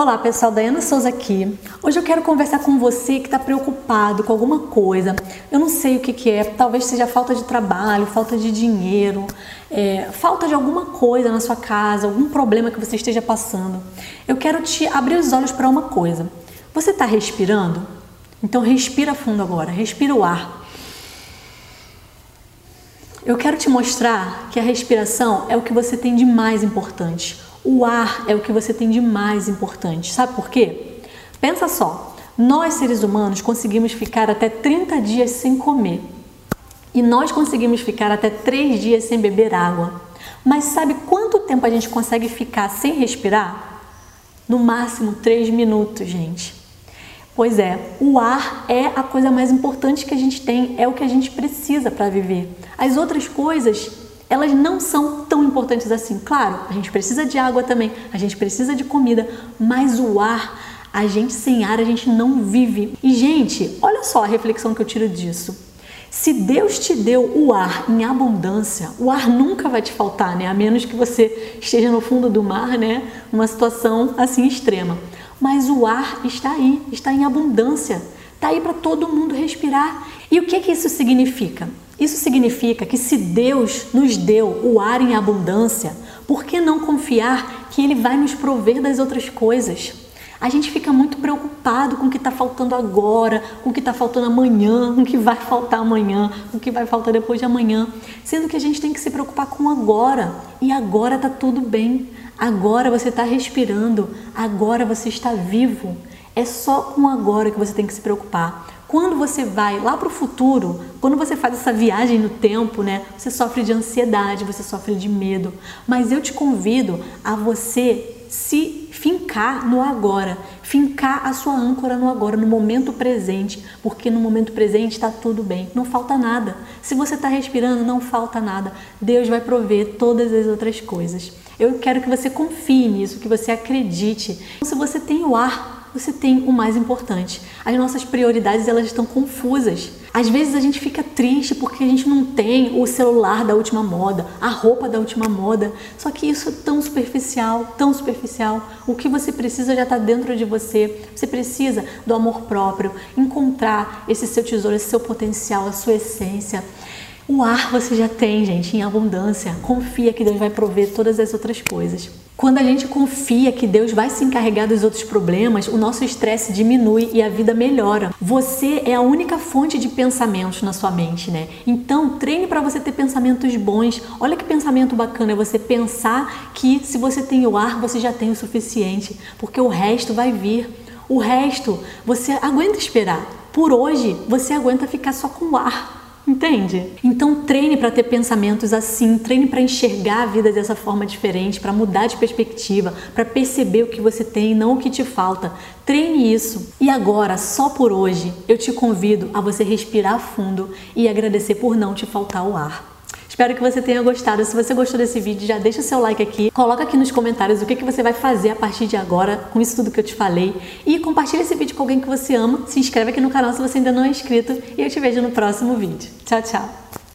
Olá pessoal, Daiana Souza aqui. Hoje eu quero conversar com você que está preocupado com alguma coisa. Eu não sei o que, que é, talvez seja falta de trabalho, falta de dinheiro, é, falta de alguma coisa na sua casa, algum problema que você esteja passando. Eu quero te abrir os olhos para uma coisa. Você está respirando? Então respira fundo agora, respira o ar. Eu quero te mostrar que a respiração é o que você tem de mais importante. O ar é o que você tem de mais importante. Sabe por quê? Pensa só, nós seres humanos conseguimos ficar até 30 dias sem comer. E nós conseguimos ficar até 3 dias sem beber água. Mas sabe quanto tempo a gente consegue ficar sem respirar? No máximo 3 minutos, gente. Pois é, o ar é a coisa mais importante que a gente tem, é o que a gente precisa para viver. As outras coisas elas não são tão importantes assim. Claro, a gente precisa de água também, a gente precisa de comida, mas o ar, a gente sem ar, a gente não vive. E, gente, olha só a reflexão que eu tiro disso. Se Deus te deu o ar em abundância, o ar nunca vai te faltar, né? A menos que você esteja no fundo do mar, né? Numa situação assim extrema. Mas o ar está aí, está em abundância, está aí para todo mundo respirar. E o que que isso significa? Isso significa que se Deus nos deu o ar em abundância, por que não confiar que Ele vai nos prover das outras coisas? A gente fica muito preocupado com o que está faltando agora, com o que está faltando amanhã, com o que vai faltar amanhã, com o que vai faltar depois de amanhã, sendo que a gente tem que se preocupar com agora. E agora está tudo bem. Agora você está respirando, agora você está vivo. É só com agora que você tem que se preocupar. Quando você vai lá para o futuro, quando você faz essa viagem no tempo, né, você sofre de ansiedade, você sofre de medo. Mas eu te convido a você se fincar no agora, fincar a sua âncora no agora, no momento presente, porque no momento presente está tudo bem, não falta nada. Se você está respirando, não falta nada. Deus vai prover todas as outras coisas. Eu quero que você confie nisso, que você acredite. Se você tem o ar você tem o mais importante. As nossas prioridades elas estão confusas. Às vezes a gente fica triste porque a gente não tem o celular da última moda, a roupa da última moda. Só que isso é tão superficial, tão superficial. O que você precisa já está dentro de você. Você precisa do amor próprio, encontrar esse seu tesouro, esse seu potencial, a sua essência. O ar você já tem, gente, em abundância. Confia que Deus vai prover todas as outras coisas. Quando a gente confia que Deus vai se encarregar dos outros problemas, o nosso estresse diminui e a vida melhora. Você é a única fonte de pensamentos na sua mente, né? Então, treine para você ter pensamentos bons. Olha que pensamento bacana é você pensar que se você tem o ar, você já tem o suficiente, porque o resto vai vir. O resto você aguenta esperar. Por hoje, você aguenta ficar só com o ar. Entende? Então treine para ter pensamentos assim, treine para enxergar a vida dessa forma diferente, para mudar de perspectiva, para perceber o que você tem e não o que te falta. Treine isso. E agora, só por hoje, eu te convido a você respirar fundo e agradecer por não te faltar o ar. Espero que você tenha gostado. Se você gostou desse vídeo, já deixa o seu like aqui. Coloca aqui nos comentários o que, que você vai fazer a partir de agora com isso tudo que eu te falei. E compartilha esse vídeo com alguém que você ama. Se inscreve aqui no canal se você ainda não é inscrito. E eu te vejo no próximo vídeo. Tchau, tchau!